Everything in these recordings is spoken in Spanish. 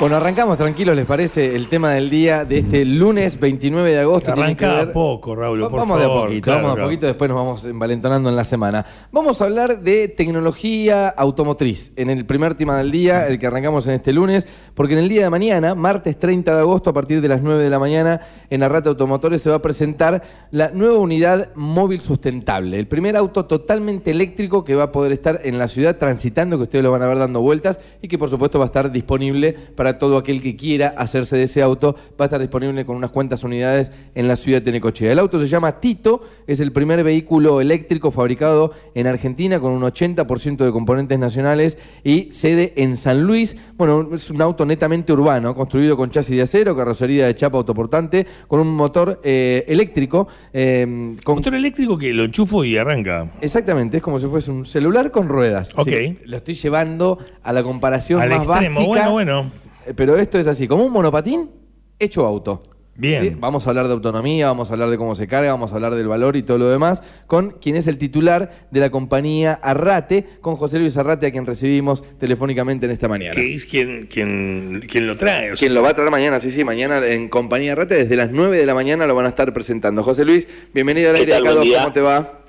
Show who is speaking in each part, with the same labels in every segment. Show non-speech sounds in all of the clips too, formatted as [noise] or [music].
Speaker 1: Bueno, arrancamos tranquilos, ¿les parece? El tema del día de este lunes 29 de agosto.
Speaker 2: Arranca poco, Raúl, por
Speaker 1: vamos de a
Speaker 2: favor,
Speaker 1: poquito,
Speaker 2: claro,
Speaker 1: vamos de a
Speaker 2: claro.
Speaker 1: poquito, después nos vamos envalentonando en la semana. Vamos a hablar de tecnología automotriz en el primer tema del día, el que arrancamos en este lunes, porque en el día de mañana, martes 30 de agosto, a partir de las 9 de la mañana, en Arrata Automotores se va a presentar la nueva unidad móvil sustentable, el primer auto totalmente eléctrico que va a poder estar en la ciudad transitando, que ustedes lo van a ver dando vueltas y que por supuesto va a estar disponible para todo aquel que quiera hacerse de ese auto, va a estar disponible con unas cuantas unidades en la ciudad de Necochea. El auto se llama Tito, es el primer vehículo eléctrico fabricado en Argentina con un 80% de componentes nacionales y sede en San Luis. Bueno, es un auto netamente urbano, construido con chasis de acero, carrocería de chapa autoportante, con un motor eh, eléctrico. eh, con
Speaker 2: Motor eléctrico que lo enchufo y arranca.
Speaker 1: Exactamente, es como si fuese un celular con ruedas.
Speaker 2: Ok.
Speaker 1: Sí, lo estoy llevando a la comparación
Speaker 2: Al
Speaker 1: más
Speaker 2: extremo.
Speaker 1: básica.
Speaker 2: Bueno, bueno.
Speaker 1: Pero esto es así, como un monopatín hecho auto.
Speaker 2: Bien.
Speaker 1: ¿Sí? Vamos a hablar de autonomía, vamos a hablar de cómo se carga, vamos a hablar del valor y todo lo demás, con quien es el titular de la compañía Arrate, con José Luis Arrate, a quien recibimos telefónicamente en esta mañana.
Speaker 2: Que es quien, quien, quien lo trae. o sea,
Speaker 1: Quien lo va a traer mañana, sí, sí, mañana en compañía Arrate, desde las 9 de la mañana lo van a estar presentando. José Luis, bienvenido al
Speaker 3: ¿Qué
Speaker 1: aire
Speaker 3: tal?
Speaker 1: acá,
Speaker 3: Buen día.
Speaker 1: ¿cómo te va?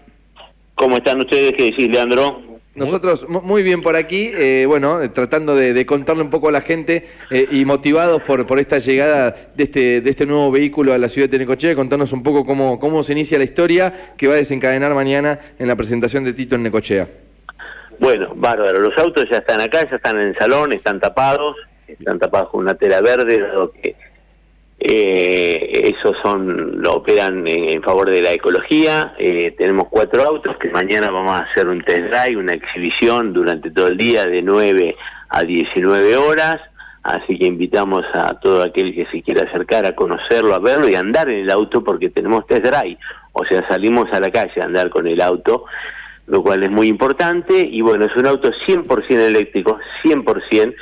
Speaker 3: ¿Cómo están ustedes? ¿Qué decís, Leandro?
Speaker 1: Nosotros mu- muy bien por aquí, eh, bueno, eh, tratando de, de contarle un poco a la gente eh, y motivados por, por esta llegada de este, de este nuevo vehículo a la ciudad de Necochea, contarnos un poco cómo, cómo se inicia la historia que va a desencadenar mañana en la presentación de Tito en Necochea.
Speaker 3: Bueno, bárbaro. Los autos ya están acá, ya están en el salón, están tapados, están tapados con una tela verde, dado que eh, esos son lo operan en, en favor de la ecología. Eh, tenemos cuatro autos que mañana vamos a hacer un test drive, una exhibición durante todo el día de 9 a 19 horas. Así que invitamos a todo aquel que se quiera acercar a conocerlo, a verlo y a andar en el auto porque tenemos test drive. O sea, salimos a la calle a andar con el auto, lo cual es muy importante. Y bueno, es un auto 100% eléctrico, 100%.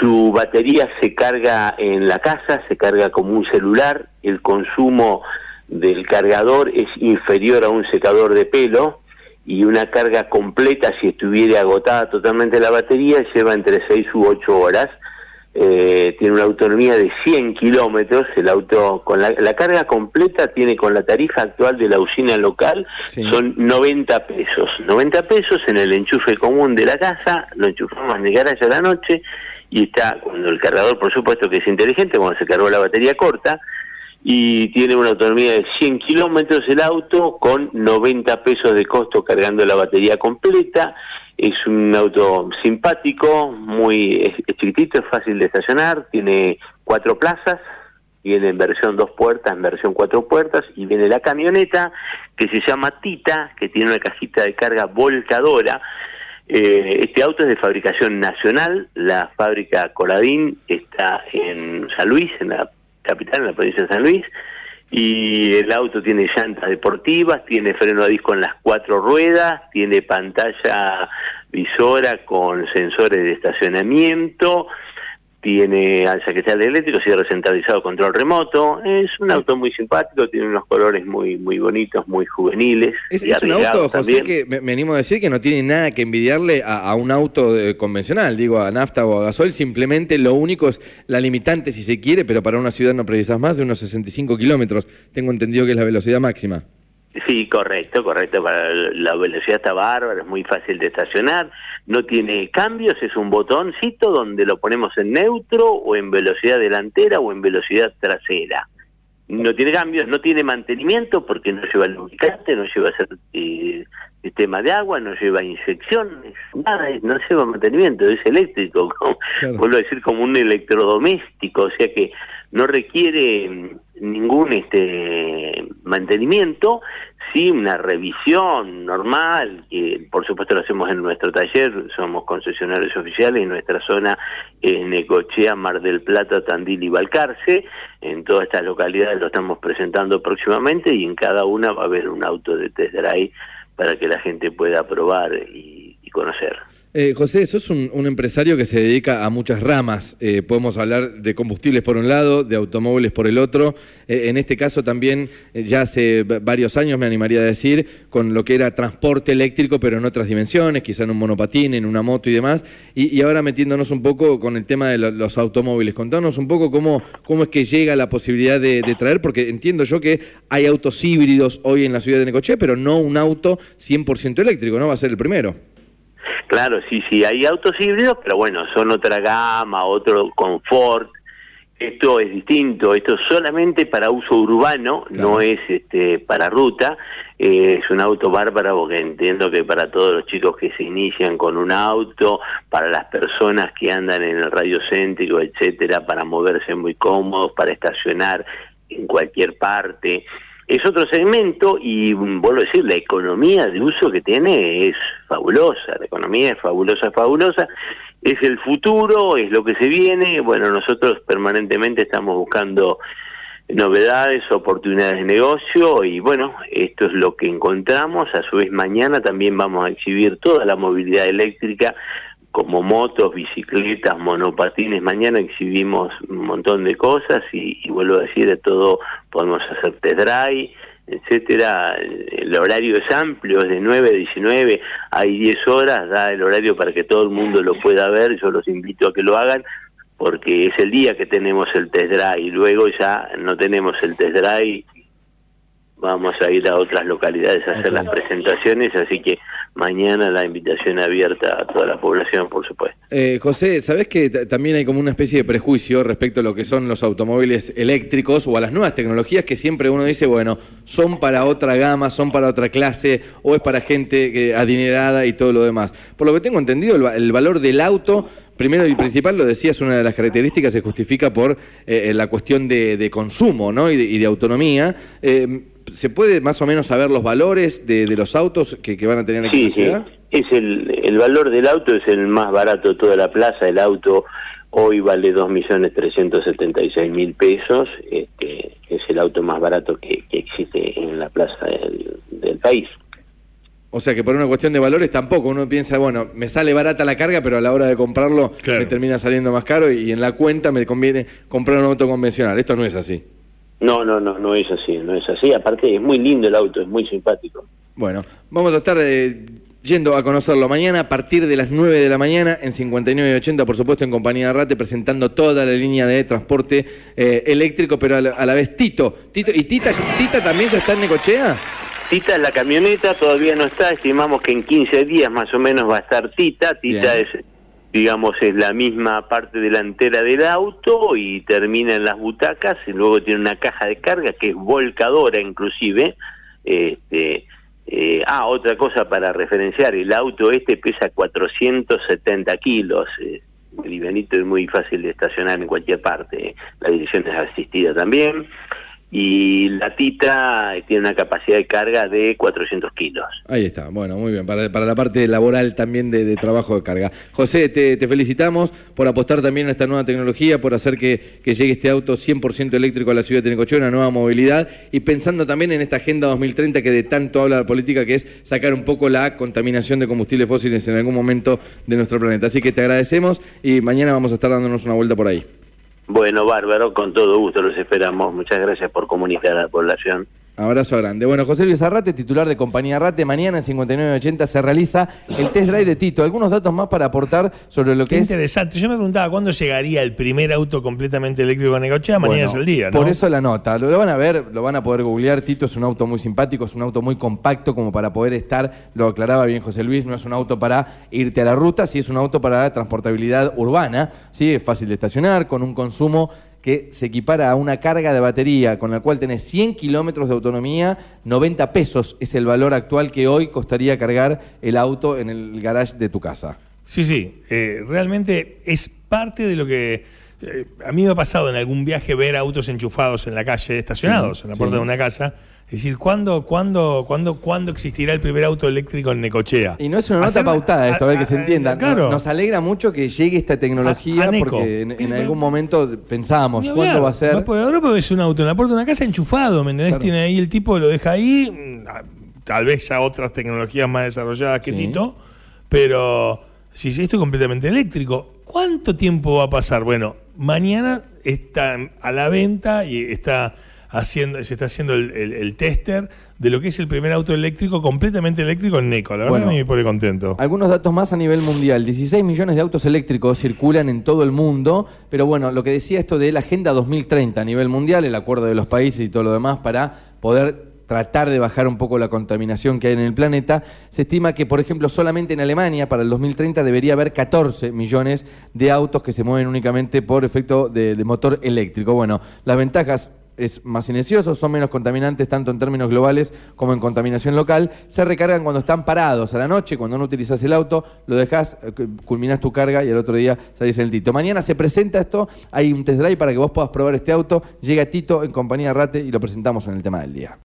Speaker 3: Su batería se carga en la casa, se carga como un celular. El consumo del cargador es inferior a un secador de pelo y una carga completa, si estuviera agotada totalmente la batería, lleva entre 6 u 8 horas. Eh, tiene una autonomía de 100 kilómetros. El auto, con la, la carga completa, tiene con la tarifa actual de la usina local,
Speaker 1: Sí.
Speaker 3: son 90 pesos. 90 pesos en el enchufe común de la casa, lo enchufamos en el garaje a la noche y está, cuando el cargador, por supuesto que es inteligente, cuando se cargó la batería corta, y tiene una autonomía de 100 kilómetros el auto con 90 pesos de costo cargando la batería completa. Es un auto simpático, muy chiquitito, es fácil de estacionar, tiene cuatro plazas, viene en versión dos puertas, en versión cuatro puertas, y viene la camioneta que se llama Tita, que tiene una cajita de carga volcadora. Eh, este auto es de fabricación nacional, la fábrica Coradín está en San Luis, en la capital, en la provincia de San Luis, y el auto tiene llantas deportivas, tiene freno a disco en las cuatro ruedas, tiene pantalla visora con sensores de estacionamiento, tiene alza que sea eléctrico, cierre centralizado, control remoto. Es un auto muy simpático, tiene unos colores muy muy bonitos, muy juveniles.
Speaker 1: Es,
Speaker 3: y
Speaker 1: es un auto, José,
Speaker 3: también.
Speaker 1: que me, me animo a decir que no tiene nada que envidiarle a, a un auto eh, convencional, digo, a nafta o a gasoil, simplemente lo único es la limitante, si se quiere, pero para una ciudad no precisas más de unos 65 kilómetros. Tengo entendido que es la velocidad máxima.
Speaker 3: Sí, correcto, correcto. Para la velocidad está bárbara, es muy fácil de estacionar. No tiene cambios, es un botoncito donde lo ponemos en neutro o en velocidad delantera o en velocidad trasera. No tiene cambios, no tiene mantenimiento porque no lleva lubricante, no lleva eh, sistema de agua, no lleva inyección, nada, no lleva mantenimiento, es eléctrico, [laughs]
Speaker 1: Claro.
Speaker 3: vuelvo a decir como un electrodoméstico, o sea que no requiere ningún este mantenimiento, sí una revisión normal, que por supuesto lo hacemos en nuestro taller, somos concesionarios oficiales en nuestra zona en Necochea, Mar del Plata, Tandil y Balcarce, en todas estas localidades lo estamos presentando próximamente y en cada una va a haber un auto de test drive para que la gente pueda probar y conocer.
Speaker 1: Eh, José, sos un, un empresario que se dedica a muchas ramas. Eh, podemos hablar de combustibles por un lado, de automóviles por el otro. Eh, en este caso también, eh, ya hace varios años, me animaría a decir, con lo que era transporte eléctrico, pero en otras dimensiones, quizá en un monopatín, en una moto y demás. Y, ahora metiéndonos un poco con el tema de lo- los automóviles. Contanos un poco cómo, cómo es que llega la posibilidad de, de traer, porque entiendo yo que hay autos híbridos hoy en la ciudad de Necochea, pero no un auto 100% eléctrico, ¿no? Va a ser el primero.
Speaker 3: Claro, sí, sí, hay autos híbridos, pero bueno, son otra gama, otro confort. Esto es distinto, esto es solamente para uso urbano,
Speaker 1: Claro.
Speaker 3: no es este para ruta. Eh, es un auto bárbaro porque entiendo que para todos los chicos que se inician con un auto, para las personas que andan en el radio céntrico, etcétera, para moverse muy cómodos, para estacionar en cualquier parte. Es otro segmento y mm, vuelvo a decir, la economía de uso que tiene es fabulosa, la economía es fabulosa, fabulosa, es el futuro, es lo que se viene, bueno, nosotros permanentemente estamos buscando novedades, oportunidades de negocio y bueno, esto es lo que encontramos, a su vez mañana también vamos a exhibir toda la movilidad eléctrica como motos, bicicletas, monopatines. Mañana exhibimos un montón de cosas y, y vuelvo a decir, de todo podemos hacer test drive, etcétera. El, horario es amplio, es de 9 a 19, hay 10 horas, da el horario para que todo el mundo lo pueda ver. Yo los invito a que lo hagan porque es el día que tenemos el test drive luego ya no tenemos el test drive vamos a ir a otras localidades a hacer las presentaciones, así que mañana la invitación abierta a toda la población, por supuesto.
Speaker 1: Eh, José, ¿sabés que también hay como una especie de prejuicio respecto a lo que son los automóviles eléctricos o a las nuevas tecnologías que siempre uno dice, bueno, son para otra gama, son para otra clase o es para gente que, adinerada y todo lo demás? Por lo que tengo entendido, el, el valor del auto, primero y principal, lo decías, una de las características se justifica por eh, la cuestión de, de consumo ¿no? y, de, y de autonomía. Eh, ¿Se puede más o menos saber los valores de, de los autos que, que van a tener aquí en
Speaker 3: Sí,
Speaker 1: la
Speaker 3: sí,
Speaker 1: ciudad?
Speaker 3: es el, el valor del auto es el más barato de toda la plaza, el auto hoy vale 2.376.000 pesos, este, es el auto más barato que, que existe en la plaza del, del país.
Speaker 1: O sea que por una cuestión de valores tampoco. Uno piensa, bueno, me sale barata la carga, pero a la hora de comprarlo
Speaker 2: Claro.
Speaker 1: me termina saliendo más caro y, y en la cuenta me conviene comprar un auto convencional. Esto no es así.
Speaker 3: No, no, no, no es así, no es así. Aparte es muy lindo el auto, es muy simpático.
Speaker 1: Bueno, vamos a estar eh, yendo a conocerlo mañana a partir de las 9 de la mañana en 59 y 80, por supuesto, en compañía de Rate, presentando toda la línea de transporte eh, eléctrico, pero a la, a la vez Tito. Tito ¿Y Tita, Tita también ya está en Necochea?
Speaker 3: Tita, la camioneta todavía no está, estimamos que en 15 días más o menos va a estar Tita. Tita
Speaker 1: Bien.
Speaker 3: es, digamos, es la misma parte delantera del auto y termina en las butacas y luego tiene una caja de carga que es volcadora inclusive. Este, eh, ah, otra cosa para referenciar, el auto este pesa 470 kilos. eh, livianito y muy fácil de estacionar en cualquier parte. La dirección es asistida también. Y la Tita tiene una capacidad de carga de 400 kilos.
Speaker 1: Ahí está, bueno, muy bien, para, la parte laboral también de, trabajo de carga. José, te, felicitamos por apostar también a esta nueva tecnología, por hacer que, llegue este auto 100% eléctrico a la ciudad de Necochea, una nueva movilidad, y pensando también en esta Agenda 2030 que de tanto habla la política, que es sacar un poco la contaminación de combustibles fósiles en algún momento de nuestro planeta. Así que te agradecemos y mañana vamos a estar dándonos una vuelta por ahí.
Speaker 3: Bueno, bárbaro, con todo gusto los esperamos. Muchas gracias por comunicar a la población.
Speaker 1: Abrazo grande. Bueno, José Luis Arrate, titular de Compañía Arrate, mañana en 5980 se realiza el test drive de Tito. Algunos datos más para aportar sobre lo
Speaker 2: Qué
Speaker 1: que es
Speaker 2: interesante. Yo me preguntaba cuándo llegaría el primer auto completamente eléctrico a Necochea. Mañana
Speaker 1: Bueno,
Speaker 2: es el día, ¿no?
Speaker 1: Por eso la nota. Lo, lo van a ver, lo van a poder googlear. Tito es un auto muy simpático, es un auto muy compacto como para poder estar, lo aclaraba bien José Luis, no es un auto para irte a la ruta, sí es un auto para transportabilidad urbana, sí es fácil de estacionar, con un consumo que se equipara a una carga de batería con la cual tenés 100 kilómetros de autonomía, 90 pesos es el valor actual que hoy costaría cargar el auto en el garage de tu casa.
Speaker 2: Sí, sí. eh, realmente es parte de lo que. eh, a mí me ha pasado en algún viaje ver autos enchufados en la calle, estacionados
Speaker 1: Sí,
Speaker 2: en la puerta
Speaker 1: sí.
Speaker 2: de una casa. Es decir, ¿cuándo, cuándo, cuándo, ¿cuándo existirá el primer auto eléctrico en Necochea?
Speaker 1: Y no es una nota
Speaker 2: Hacer-
Speaker 1: pautada esto, a ver que se
Speaker 2: a-
Speaker 1: entienda.
Speaker 2: Claro.
Speaker 1: Nos alegra mucho que llegue esta tecnología porque en, algún momento pensábamos, ¿cuándo va a ser?
Speaker 2: por porque es un auto en la puerta de una casa enchufado, ¿me entendés?
Speaker 1: Claro.
Speaker 2: Tiene ahí el tipo, lo deja ahí, mm, ah, tal vez ya otras tecnologías más desarrolladas que
Speaker 1: Sí.
Speaker 2: Tito, pero Si esto es completamente eléctrico, ¿cuánto tiempo va a pasar? Bueno, mañana está a la venta y está haciendo, se está haciendo el, el- el tester de lo que es el primer auto eléctrico completamente eléctrico en Neco. La verdad
Speaker 1: Bueno.
Speaker 2: que me pone contento.
Speaker 1: Algunos datos más a nivel mundial. 16 millones de autos eléctricos circulan en todo el mundo, pero bueno, lo que decía esto de la Agenda 2030 a nivel mundial, el acuerdo de los países y todo lo demás para poder tratar de bajar un poco la contaminación que hay en el planeta, se estima que, por ejemplo, solamente en Alemania para el 2030 debería haber 14 millones de autos que se mueven únicamente por efecto de, de motor eléctrico. Bueno, las ventajas es más silencioso, son menos contaminantes tanto en términos globales como en contaminación local. Se recargan cuando están parados a la noche, cuando no utilizas el auto, lo dejas, eh, culminás tu carga y al otro día salís en el Tito. Mañana se presenta esto, hay un test drive para que vos puedas probar este auto. Llega Tito en compañía de Rate y lo presentamos en el tema del día.